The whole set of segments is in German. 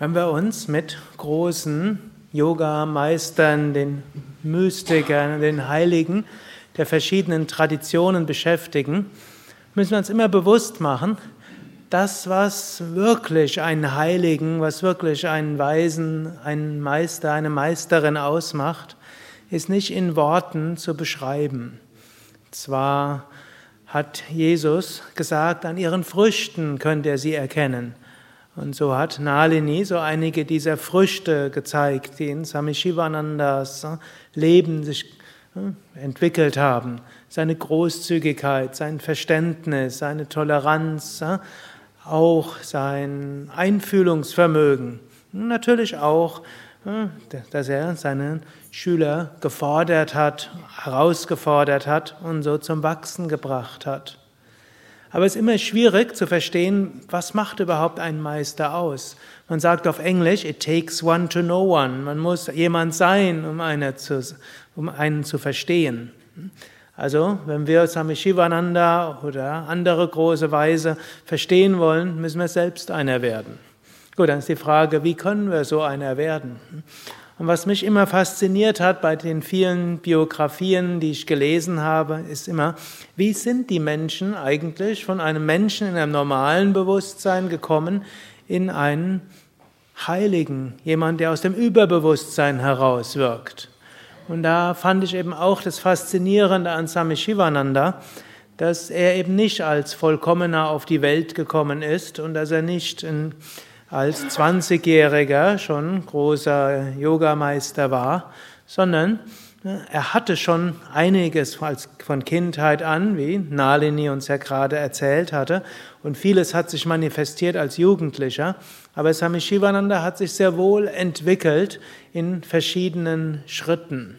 Wenn wir uns mit großen Yoga-Meistern, den Mystikern, den Heiligen der verschiedenen Traditionen beschäftigen, müssen wir uns immer bewusst machen, das, was wirklich einen Heiligen, was wirklich einen Weisen, einen Meister, eine Meisterin ausmacht, ist nicht in Worten zu beschreiben. Zwar hat Jesus gesagt, an ihren Früchten könnt ihr sie erkennen. Und so hat Nalini so einige dieser Früchte gezeigt, die in Samishivanandas äh, Leben sich äh, entwickelt haben. Seine Großzügigkeit, sein Verständnis, seine Toleranz, äh, auch sein Einfühlungsvermögen. Natürlich auch, dass er seine Schüler gefordert hat, herausgefordert hat und so zum Wachsen gebracht hat. Aber es ist immer schwierig zu verstehen, was macht überhaupt einen Meister aus. Man sagt auf Englisch, it takes one to know one. Man muss jemand sein, um, eine zu, um einen zu verstehen. Also, wenn wir Swami Shivananda oder andere große Weise verstehen wollen, müssen wir selbst einer werden. Gut, dann ist die Frage, wie können wir so einer werden? Und was mich immer fasziniert hat bei den vielen Biografien, die ich gelesen habe, ist immer, wie sind die Menschen eigentlich von einem Menschen in einem normalen Bewusstsein gekommen in einen Heiligen, jemand, der aus dem Überbewusstsein herauswirkt. Und da fand ich eben auch das Faszinierende an Swami Shivananda, dass er eben nicht als Vollkommener auf die Welt gekommen ist und dass er nicht in als 20-Jähriger schon großer Yogameister war, sondern ne, er hatte schon einiges von Kindheit an, wie Nalini uns ja gerade erzählt hatte, und vieles hat sich manifestiert als Jugendlicher, aber Swami Shivananda hat sich sehr wohl entwickelt in verschiedenen Schritten.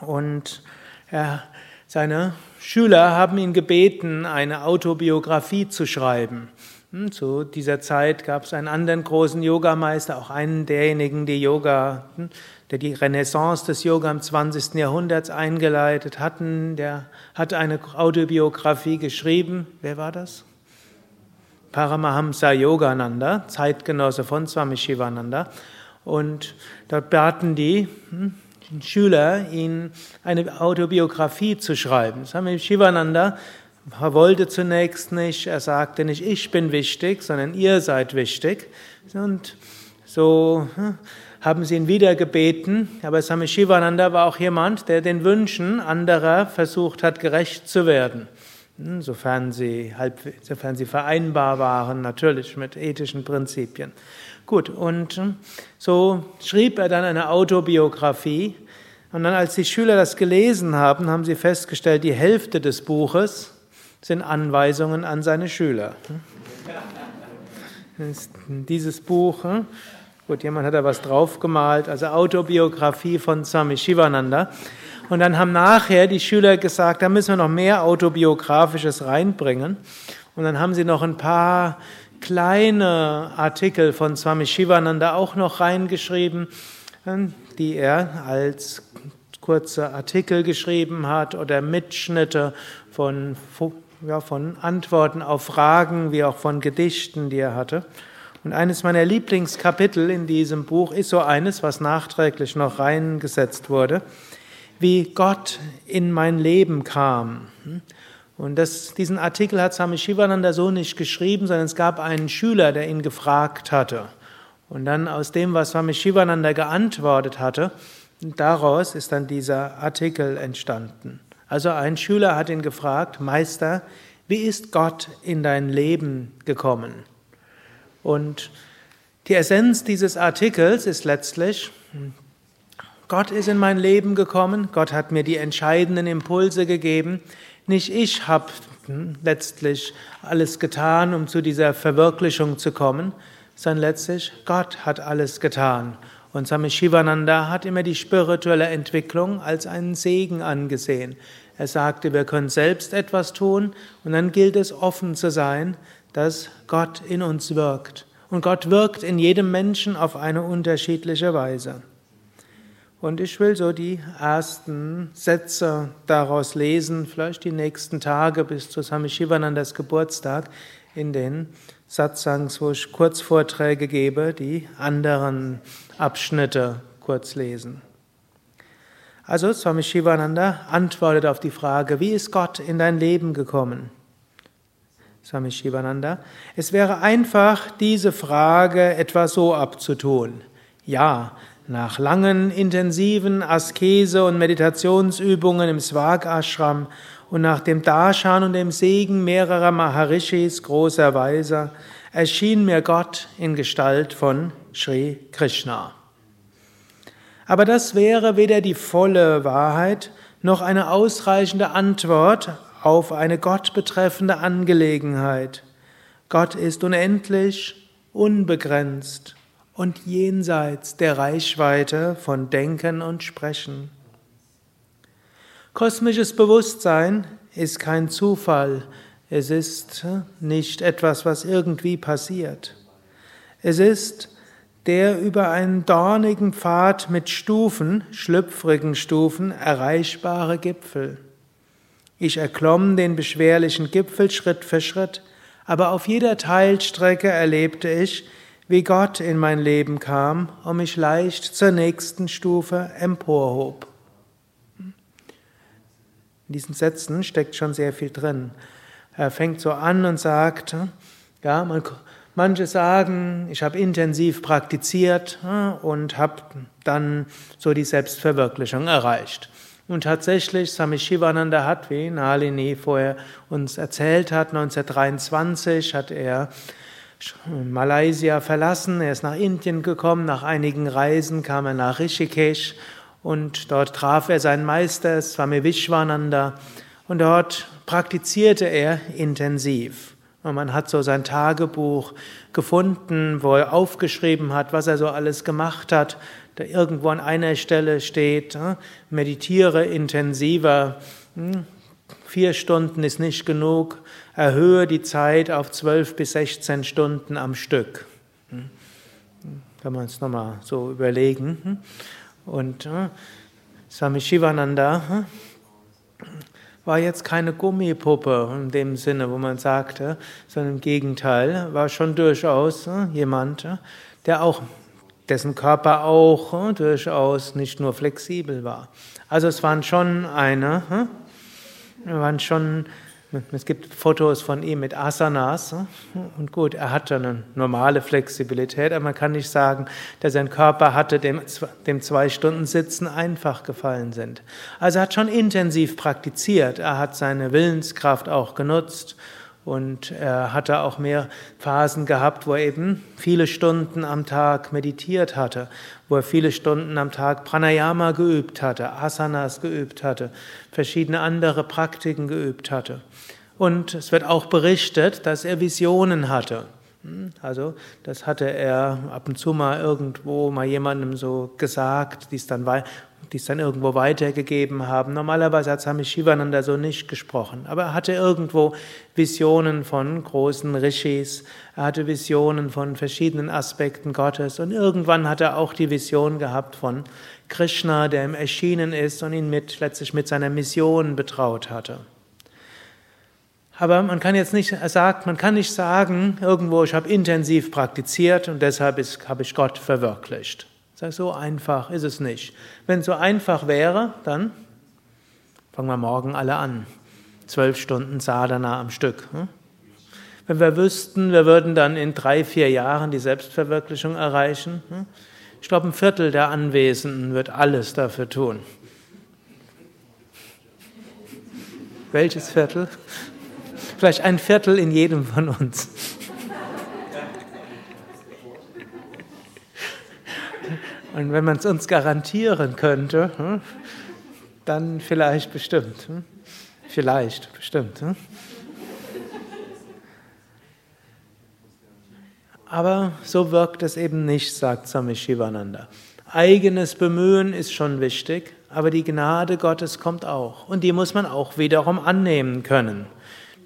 Und er, seine Schüler haben ihn gebeten, eine Autobiografie zu schreiben. Hm, zu dieser Zeit gab es einen anderen großen Yogameister, auch einen derjenigen, die Yoga, hm, der die Renaissance des Yoga im 20. Jahrhundert eingeleitet hatten, der hat eine Autobiografie geschrieben. Wer war das? Paramahamsa Yogananda, Zeitgenosse von Swami Shivananda. Und dort baten die hm, Schüler, ihn eine Autobiografie zu schreiben. Swami Shivananda er wollte zunächst nicht, er sagte nicht, ich bin wichtig, sondern ihr seid wichtig. Und so hm, haben sie ihn wieder gebeten, aber Swami Shivananda war auch jemand, der den Wünschen anderer versucht hat, gerecht zu werden. Hm, sofern sie, halb, sofern sie vereinbar waren, natürlich mit ethischen Prinzipien. Gut, und hm, so schrieb er dann eine Autobiografie. Und dann, als die Schüler das gelesen haben, haben sie festgestellt, die Hälfte des Buches sind Anweisungen an seine Schüler. Dieses Buch, hm? gut, jemand hat da was draufgemalt, also Autobiografie von Swami Shivananda. Und dann haben nachher die Schüler gesagt, da müssen wir noch mehr Autobiografisches reinbringen. Und dann haben sie noch ein paar kleine Artikel von Swami Shivananda auch noch reingeschrieben, hm, die er als kurze Artikel geschrieben hat oder Mitschnitte von ja, von Antworten auf Fragen wie auch von Gedichten, die er hatte. Und eines meiner Lieblingskapitel in diesem Buch ist so eines, was nachträglich noch reingesetzt wurde, wie Gott in mein Leben kam. Und das, diesen Artikel hat Swami Shivananda so nicht geschrieben, sondern es gab einen Schüler, der ihn gefragt hatte. Und dann aus dem, was Swami Shivananda geantwortet hatte, daraus ist dann dieser Artikel entstanden. Also ein Schüler hat ihn gefragt, Meister, wie ist Gott in dein Leben gekommen? Und die Essenz dieses Artikels ist letztlich, Gott ist in mein Leben gekommen, Gott hat mir die entscheidenden Impulse gegeben, nicht ich habe letztlich alles getan, um zu dieser Verwirklichung zu kommen, sondern letztlich Gott hat alles getan. Und Swami Shivananda hat immer die spirituelle Entwicklung als einen Segen angesehen. Er sagte, wir können selbst etwas tun und dann gilt es offen zu sein, dass Gott in uns wirkt. Und Gott wirkt in jedem Menschen auf eine unterschiedliche Weise. Und ich will so die ersten Sätze daraus lesen, vielleicht die nächsten Tage bis zu Swami Shivanandas Geburtstag, in den Satsangs, wo ich Kurzvorträge gebe, die anderen Abschnitte kurz lesen. Also Swami Shivananda antwortet auf die Frage, wie ist Gott in dein Leben gekommen? Swami Shivananda, es wäre einfach, diese Frage etwa so abzutun. Ja, nach langen, intensiven Askese- und Meditationsübungen im Swag Ashram und nach dem Darshan und dem Segen mehrerer Maharishis, großer Weiser, erschien mir Gott in Gestalt von Sri Krishna. Aber das wäre weder die volle Wahrheit noch eine ausreichende Antwort auf eine Gott betreffende Angelegenheit. Gott ist unendlich, unbegrenzt und jenseits der Reichweite von Denken und Sprechen. Kosmisches Bewusstsein ist kein Zufall, es ist nicht etwas, was irgendwie passiert. Es ist der über einen dornigen Pfad mit Stufen, schlüpfrigen Stufen, erreichbare Gipfel. Ich erklomm den beschwerlichen Gipfel Schritt für Schritt, aber auf jeder Teilstrecke erlebte ich, wie Gott in mein Leben kam und mich leicht zur nächsten Stufe emporhob. In diesen Sätzen steckt schon sehr viel drin. Er fängt so an und sagt, ja, man, Manche sagen, ich habe intensiv praktiziert und habe dann so die Selbstverwirklichung erreicht. Und tatsächlich, Swami Shivananda hat, wie Nalini vorher uns erzählt hat, 1923 hat er Malaysia verlassen, er ist nach Indien gekommen, nach einigen Reisen kam er nach Rishikesh und dort traf er seinen Meister, Swami Vishwananda, und dort praktizierte er intensiv. Und man hat so sein Tagebuch gefunden, wo er aufgeschrieben hat, was er so alles gemacht hat. Da irgendwo an einer Stelle steht, hm, meditiere intensiver. Hm, vier Stunden ist nicht genug. Erhöhe die Zeit auf zwölf bis sechzehn Stunden am Stück. Hm, kann man es nochmal so überlegen. Und Swami Shivananda war jetzt keine Gummipuppe in dem Sinne, wo man sagte, sondern im Gegenteil, war schon durchaus äh, jemand, äh, der auch, dessen Körper auch äh, durchaus nicht nur flexibel war. Also es waren schon eine, waren schon es gibt Fotos von ihm mit Asanas und gut, er hatte eine normale Flexibilität, aber man kann nicht sagen, dass sein Körper hatte, dem, dem zwei Stunden Sitzen einfach gefallen sind. Also er hat schon intensiv praktiziert, er hat seine Willenskraft auch genutzt und er hatte auch mehr Phasen gehabt, wo er eben viele Stunden am Tag meditiert hatte, wo er viele Stunden am Tag Pranayama geübt hatte, Asanas geübt hatte, verschiedene andere Praktiken geübt hatte. Und es wird auch berichtet, dass er Visionen hatte. Hm, also, das hatte er ab und zu mal irgendwo mal jemandem so gesagt, die es dann die es dann irgendwo weitergegeben haben. Normalerweise hat Swami Shivananda so nicht gesprochen, aber er hatte irgendwo Visionen von großen Rishis, er hatte Visionen von verschiedenen Aspekten Gottes und irgendwann hat er auch die Vision gehabt von Krishna, der ihm erschienen ist und ihn mit, letztlich mit seiner Mission betraut hatte. Aber man kann jetzt nicht, sagt, man kann nicht sagen, irgendwo, ich habe intensiv praktiziert und deshalb ist, habe ich Gott verwirklicht. So einfach ist es nicht. Wenn es so einfach wäre, dann fangen wir morgen alle an. Zwölf Stunden Sadhana am Stück. Hm? Wenn wir wüssten, wir würden dann in drei, vier Jahren die Selbstverwirklichung erreichen, hm? ich glaube, ein Viertel der Anwesenden wird alles dafür tun. Welches Viertel? Vielleicht ein Viertel in jedem von uns. Und wenn man es uns garantieren könnte, hm, dann vielleicht bestimmt. Hm. Vielleicht bestimmt. Hm. Aber so wirkt es eben nicht, sagt Swami Shivananda. Eigenes Bemühen ist schon wichtig, aber die Gnade Gottes kommt auch. Und die muss man auch wiederum annehmen können.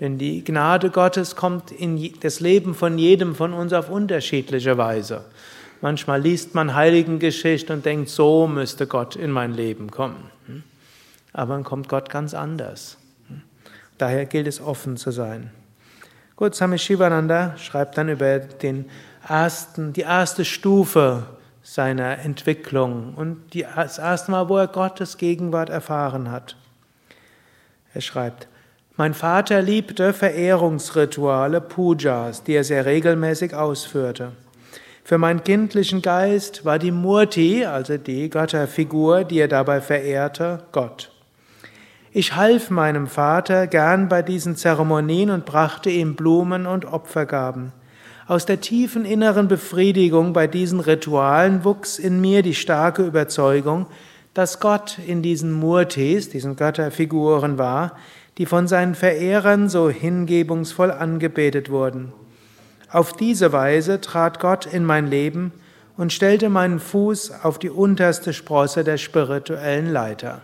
Denn die Gnade Gottes kommt in das Leben von jedem von uns auf unterschiedliche Weise. Manchmal liest man Heiligengeschichte und denkt, so müsste Gott in mein Leben kommen. Aber dann kommt Gott ganz anders. Daher gilt es offen zu sein. Gut, Swami Shivananda schreibt dann über den ersten, die erste Stufe seiner Entwicklung und das erste Mal, wo er Gottes Gegenwart erfahren hat. Er schreibt, mein Vater liebte Verehrungsrituale, Pujas, die er sehr regelmäßig ausführte. Für meinen kindlichen Geist war die Murti, also die Götterfigur, die er dabei verehrte, Gott. Ich half meinem Vater gern bei diesen Zeremonien und brachte ihm Blumen und Opfergaben. Aus der tiefen inneren Befriedigung bei diesen Ritualen wuchs in mir die starke Überzeugung, dass Gott in diesen Murtis, diesen Götterfiguren war, die von seinen Verehrern so hingebungsvoll angebetet wurden. Auf diese Weise trat Gott in mein Leben und stellte meinen Fuß auf die unterste Sprosse der spirituellen Leiter.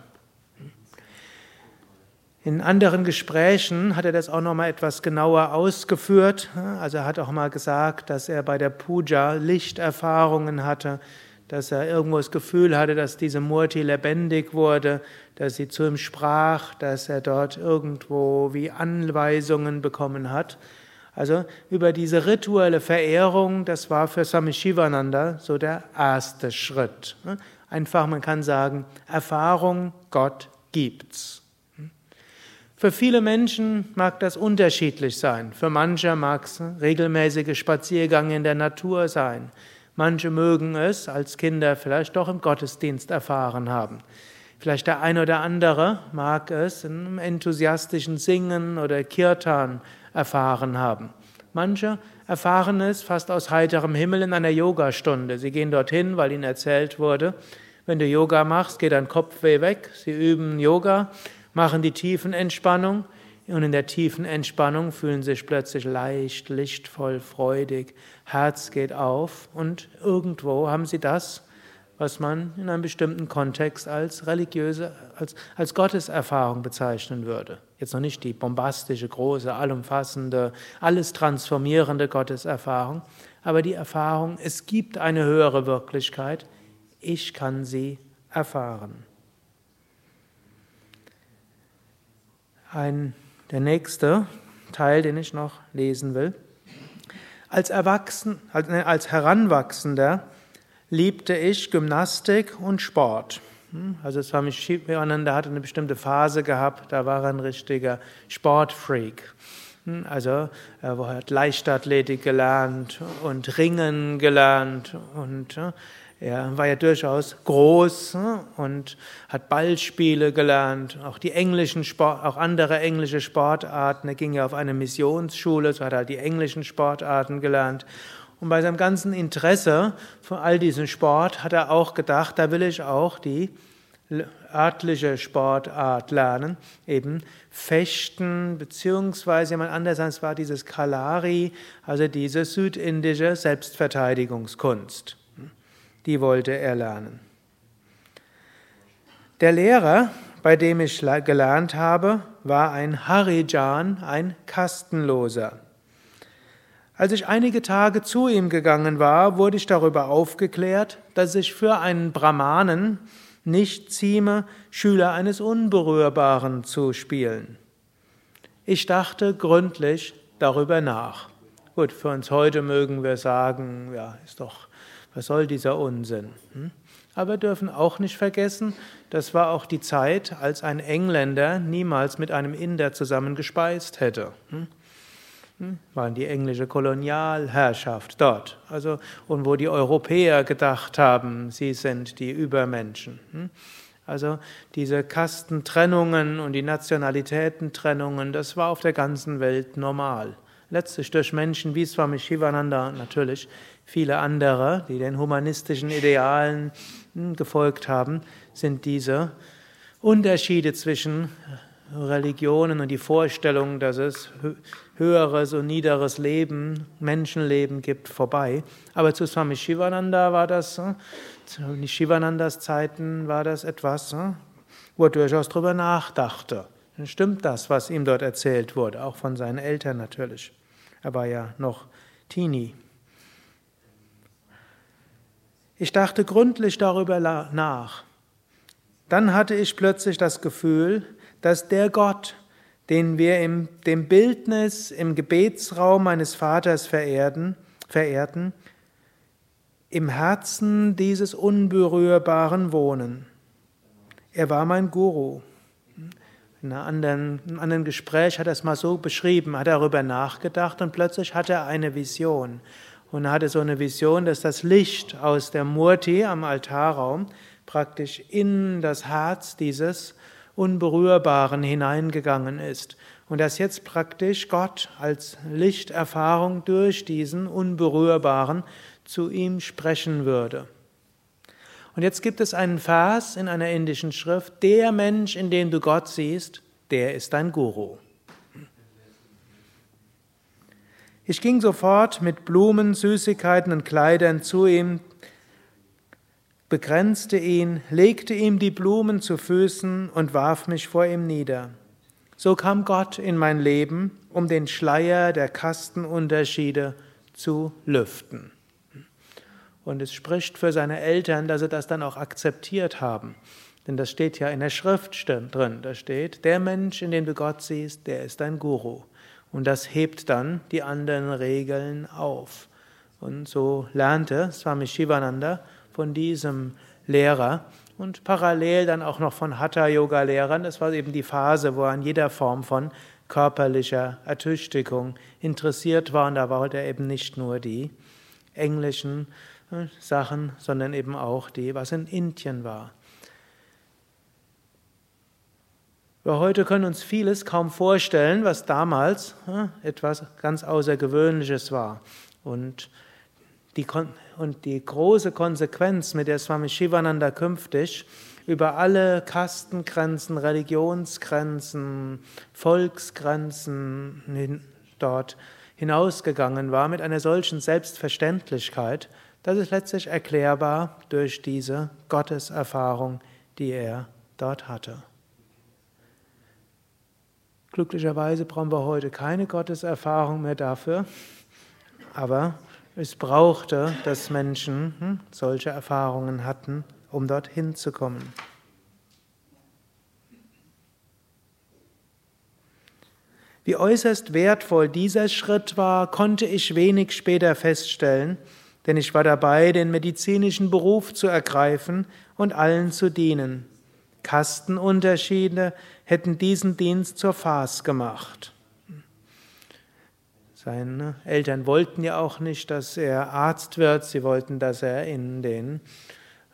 In anderen Gesprächen hat er das auch noch mal etwas genauer ausgeführt. Also er hat auch mal gesagt, dass er bei der Puja Lichterfahrungen hatte, dass er irgendwo das Gefühl hatte, dass diese Murti lebendig wurde, dass sie zu ihm sprach, dass er dort irgendwo wie Anweisungen bekommen hat. Also über diese rituelle Verehrung, das war für Swami Shivananda so der erste Schritt. Einfach, man kann sagen, Erfahrung, Gott gibt's. Für viele Menschen mag das unterschiedlich sein. Für manche mag es regelmäßige Spaziergänge in der Natur sein. Manche mögen es als Kinder vielleicht doch im Gottesdienst erfahren haben. Vielleicht der eine oder andere mag es im enthusiastischen Singen oder Kirtan erfahren haben. Manche erfahren es fast aus heiterem Himmel in einer Yogastunde. Sie gehen dorthin, weil ihnen erzählt wurde, wenn du Yoga machst, geht dein Kopfweh weg. Sie üben Yoga machen die tiefen Entspannung und in der tiefen Entspannung fühlen sich plötzlich leicht, lichtvoll, freudig, Herz geht auf und irgendwo haben sie das, was man in einem bestimmten Kontext als religiöse, als, als Gotteserfahrung bezeichnen würde. Jetzt noch nicht die bombastische, große, allumfassende, alles transformierende Gotteserfahrung, aber die Erfahrung, es gibt eine höhere Wirklichkeit, ich kann sie erfahren. Ein, der nächste Teil, den ich noch lesen will. Als Erwachsen, als Heranwachsender liebte ich Gymnastik und Sport. Hm, also Swami Shivananda hatte eine bestimmte Phase gehabt, da war er ein richtiger Sportfreak. Hm, also er hat Leichtathletik gelernt und Ringen gelernt und er war ja durchaus groß hm, und hat Ballspiele gelernt, auch die englischen Sport, auch andere englische Sportarten. Er ging ja auf eine Missionsschule, so hat er die englischen Sportarten gelernt. Und bei seinem ganzen Interesse für all diesen Sport hat er auch gedacht, da will ich auch die örtliche Sportart lernen, eben Fechten, beziehungsweise jemand anders, es war dieses Kalari, also diese südindische Selbstverteidigungskunst die wollte er lernen. Der Lehrer, bei dem ich gelernt habe, war ein Harijan, ein Kastenloser. Als ich einige Tage zu ihm gegangen war, wurde ich darüber aufgeklärt, dass ich für einen Brahmanen nicht zieme, Schüler eines Unberührbaren zu spielen. Ich dachte gründlich darüber nach. Gut, für uns heute mögen wir sagen, ja, ist doch was soll dieser Unsinn? Hm? Aber wir dürfen auch nicht vergessen, das war auch die Zeit, als ein Engländer niemals mit einem Inder zusammen gespeist hätte. Hm? Hm? Waren die englische Kolonialherrschaft dort. Also, und wo die Europäer gedacht haben, sie sind die Übermenschen. Also diese Kastentrennungen und die Nationalitätentrennungen, das war auf der ganzen Welt normal. Letztlich durch Menschen wie Swami Shivananda natürlich viele andere, die den humanistischen Idealen hm, gefolgt haben, sind diese Unterschiede zwischen Religionen und die Vorstellung, dass es höheres und niederes Leben, Menschenleben gibt, vorbei. Aber zu Swami Shivananda war das, hm, zu Shivanandas Zeiten war das etwas, hm, wo er durchaus darüber nachdachte. Stimmt das, was ihm dort erzählt wurde, auch von seinen Eltern natürlich. Er war ja noch Teenie. Ich dachte gründlich darüber nach. Dann hatte ich plötzlich das Gefühl, dass der Gott, den wir im dem Bildnis im Gebetsraum meines Vaters verehrten, verehrten, im Herzen dieses Unberührbaren wohnen. Er war mein Guru. In einem anderen, in einem anderen Gespräch hat er es mal so beschrieben, hat darüber nachgedacht und plötzlich hatte er eine Vision. Und hatte so eine Vision, dass das Licht aus der Murti am Altarraum praktisch in das Herz dieses Unberührbaren hineingegangen ist. Und dass jetzt praktisch Gott als Lichterfahrung durch diesen Unberührbaren zu ihm sprechen würde. Und jetzt gibt es einen Vers in einer indischen Schrift, der Mensch, in dem du Gott siehst, der ist dein Guru. Ich ging sofort mit Blumen, Süßigkeiten und Kleidern zu ihm, begrenzte ihn, legte ihm die Blumen zu Füßen und warf mich vor ihm nieder. So kam Gott in mein Leben, um den Schleier der Kastenunterschiede zu lüften. Und es spricht für seine Eltern, dass sie das dann auch akzeptiert haben. Denn das steht ja in der Schrift drin. Da steht, der Mensch, in dem du Gott siehst, der ist dein Guru. Und das hebt dann die anderen Regeln auf. Und so lernte Swami Shivananda von diesem Lehrer und parallel dann auch noch von Hatha-Yoga-Lehrern. Das war eben die Phase, wo er an jeder Form von körperlicher Ertüchtigung interessiert war. Und da wollte er eben nicht nur die englischen äh, Sachen, sondern eben auch die, was in Indien war. Wir heute können uns vieles kaum vorstellen, was damals etwas ganz Außergewöhnliches war. Und die, und die große Konsequenz, mit der Swami Shivananda künftig über alle Kastengrenzen, Religionsgrenzen, Volksgrenzen hin, dort hinausgegangen war, mit einer solchen Selbstverständlichkeit, das ist letztlich erklärbar durch diese Gotteserfahrung, die er dort hatte. Glücklicherweise brauchen wir heute keine Gotteserfahrung mehr dafür, aber es brauchte, dass Menschen hm, solche Erfahrungen hatten, um dorthin zu kommen. Wie äußerst wertvoll dieser Schritt war, konnte ich wenig später feststellen, denn ich war dabei, den medizinischen Beruf zu ergreifen und allen zu dienen. Kastenunterschiede hätten diesen Dienst zur Farce gemacht. Seine Eltern wollten ja auch nicht, dass er Arzt wird, sie wollten, dass er in den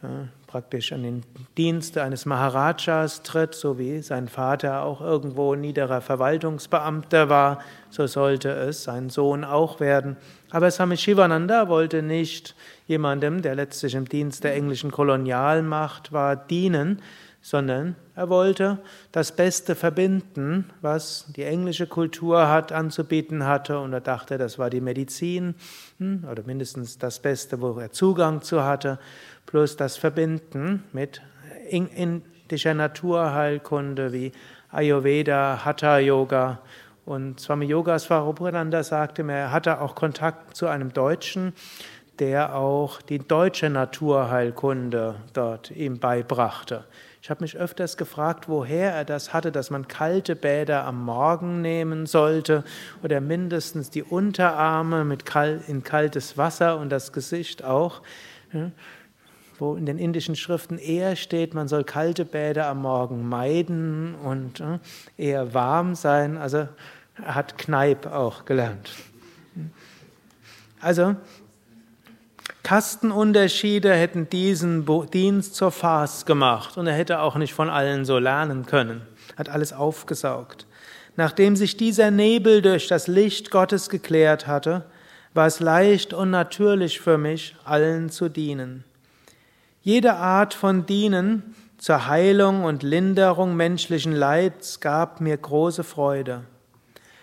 äh, praktisch an den Dienst eines Maharajas tritt, so wie sein Vater auch irgendwo niederer Verwaltungsbeamter war, so sollte es sein Sohn auch werden. Aber Swami Shivananda wollte nicht jemandem, der letztlich im Dienst der englischen Kolonialmacht war, dienen, sondern er wollte das Beste verbinden, was die englische Kultur hat anzubieten hatte, und er dachte, das war die Medizin, hm, oder mindestens das Beste, wo er Zugang zu hatte, plus das Verbinden mit indischer Naturheilkunde wie Ayurveda, Hatha Yoga. Und Swami Yoga Svarupananda sagte mir, er hatte auch Kontakt zu einem Deutschen, der auch die deutsche Naturheilkunde dort ihm beibrachte. Ich habe mich öfters gefragt, woher er das hatte, dass man kalte Bäder am Morgen nehmen sollte oder mindestens die Unterarme mit kal in kaltes Wasser und das Gesicht auch. Wo in den indischen Schriften eher steht, man soll kalte Bäder am Morgen meiden und eher warm sein. Also er hat Kneip auch gelernt. Also Kastenunterschiede hätten diesen Dienst zur Farce gemacht und er hätte auch nicht von allen so lernen können. Hat alles aufgesaugt. Nachdem sich dieser Nebel durch das Licht Gottes geklärt hatte, war es leicht und natürlich für mich, allen zu dienen. Jede Art von Dienen zur Heilung und Linderung menschlichen Leids gab mir große Freude.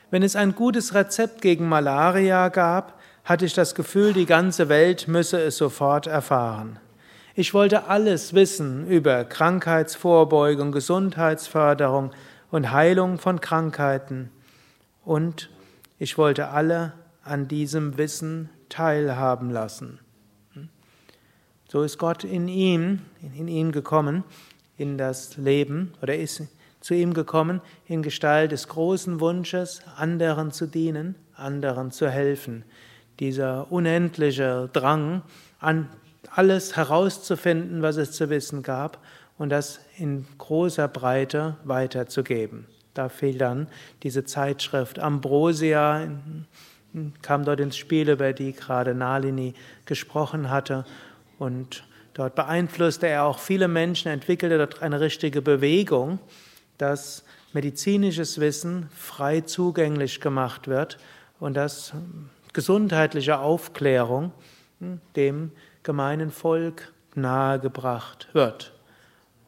Wenn es ein gutes Rezept gegen Malaria gab, hatte ich das Gefühl, die ganze Welt müsse es sofort erfahren. Ich wollte alles wissen über Krankheitsvorbeugung, Gesundheitsförderung und Heilung von Krankheiten. Und ich wollte alle an diesem Wissen teilhaben lassen. So ist Gott in ihm, in ihn gekommen, in das Leben, oder ist zu ihm gekommen in Gestalt des großen Wunsches, anderen zu dienen, anderen zu helfen. Dieser unendliche Drang, an alles herauszufinden, was es zu wissen gab und das in großer Breite weiterzugeben. Da fiel dann diese Zeitschrift Ambrosia, kam dort ins Spiel, über die gerade Nalini gesprochen hatte. Und dort beeinflusste er auch viele Menschen, entwickelte dort eine richtige Bewegung, dass medizinisches Wissen frei zugänglich gemacht wird und dass gesundheitliche Aufklärung hm, dem gemeinen Volk nahegebracht wird.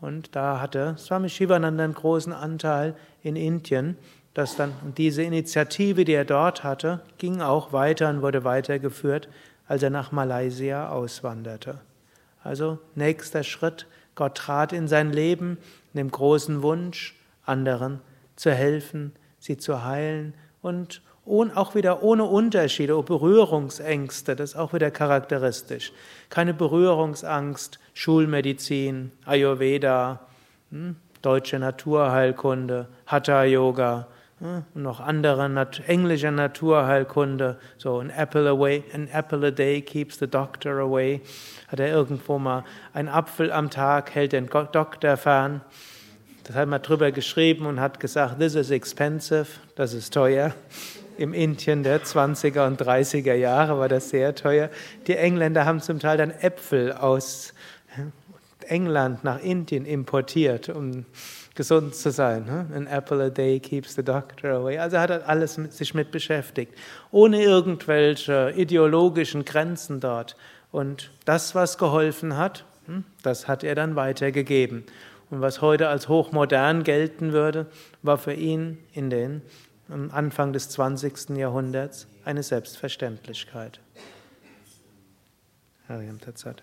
Und da hatte Swami Shivananda einen großen Anteil in Indien, dass dann diese Initiative, die er dort hatte, ging auch weiter und wurde weitergeführt, als er nach Malaysia auswanderte. Also nächster Schritt, Gott trat in sein Leben in dem großen Wunsch, anderen zu helfen, sie zu heilen und auch wieder ohne Unterschiede, Berührungsängste, das ist auch wieder charakteristisch. Keine Berührungsangst, Schulmedizin, Ayurveda, hm, deutsche Naturheilkunde, Hatha Yoga, hm, und noch andere nat englische Naturheilkunde, so an apple, away, an apple a day keeps the doctor away, hat er irgendwo mal ein Apfel am Tag hält den Doktor fern. Das hat man drüber geschrieben und hat gesagt, this is expensive, das ist teuer. Im Indien der 20er und 30er Jahre war das sehr teuer. Die Engländer haben zum Teil dann Äpfel aus England nach Indien importiert, um gesund zu sein. An apple a day keeps the doctor away. Also hat er alles mit, sich mit beschäftigt, ohne irgendwelche ideologischen Grenzen dort. Und das, was geholfen hat, hm, das hat er dann weitergegeben. Und was heute als hochmodern gelten würde, war für ihn in den am Anfang des 20. Jahrhunderts eine Selbstverständlichkeit. Hariam Tatsat.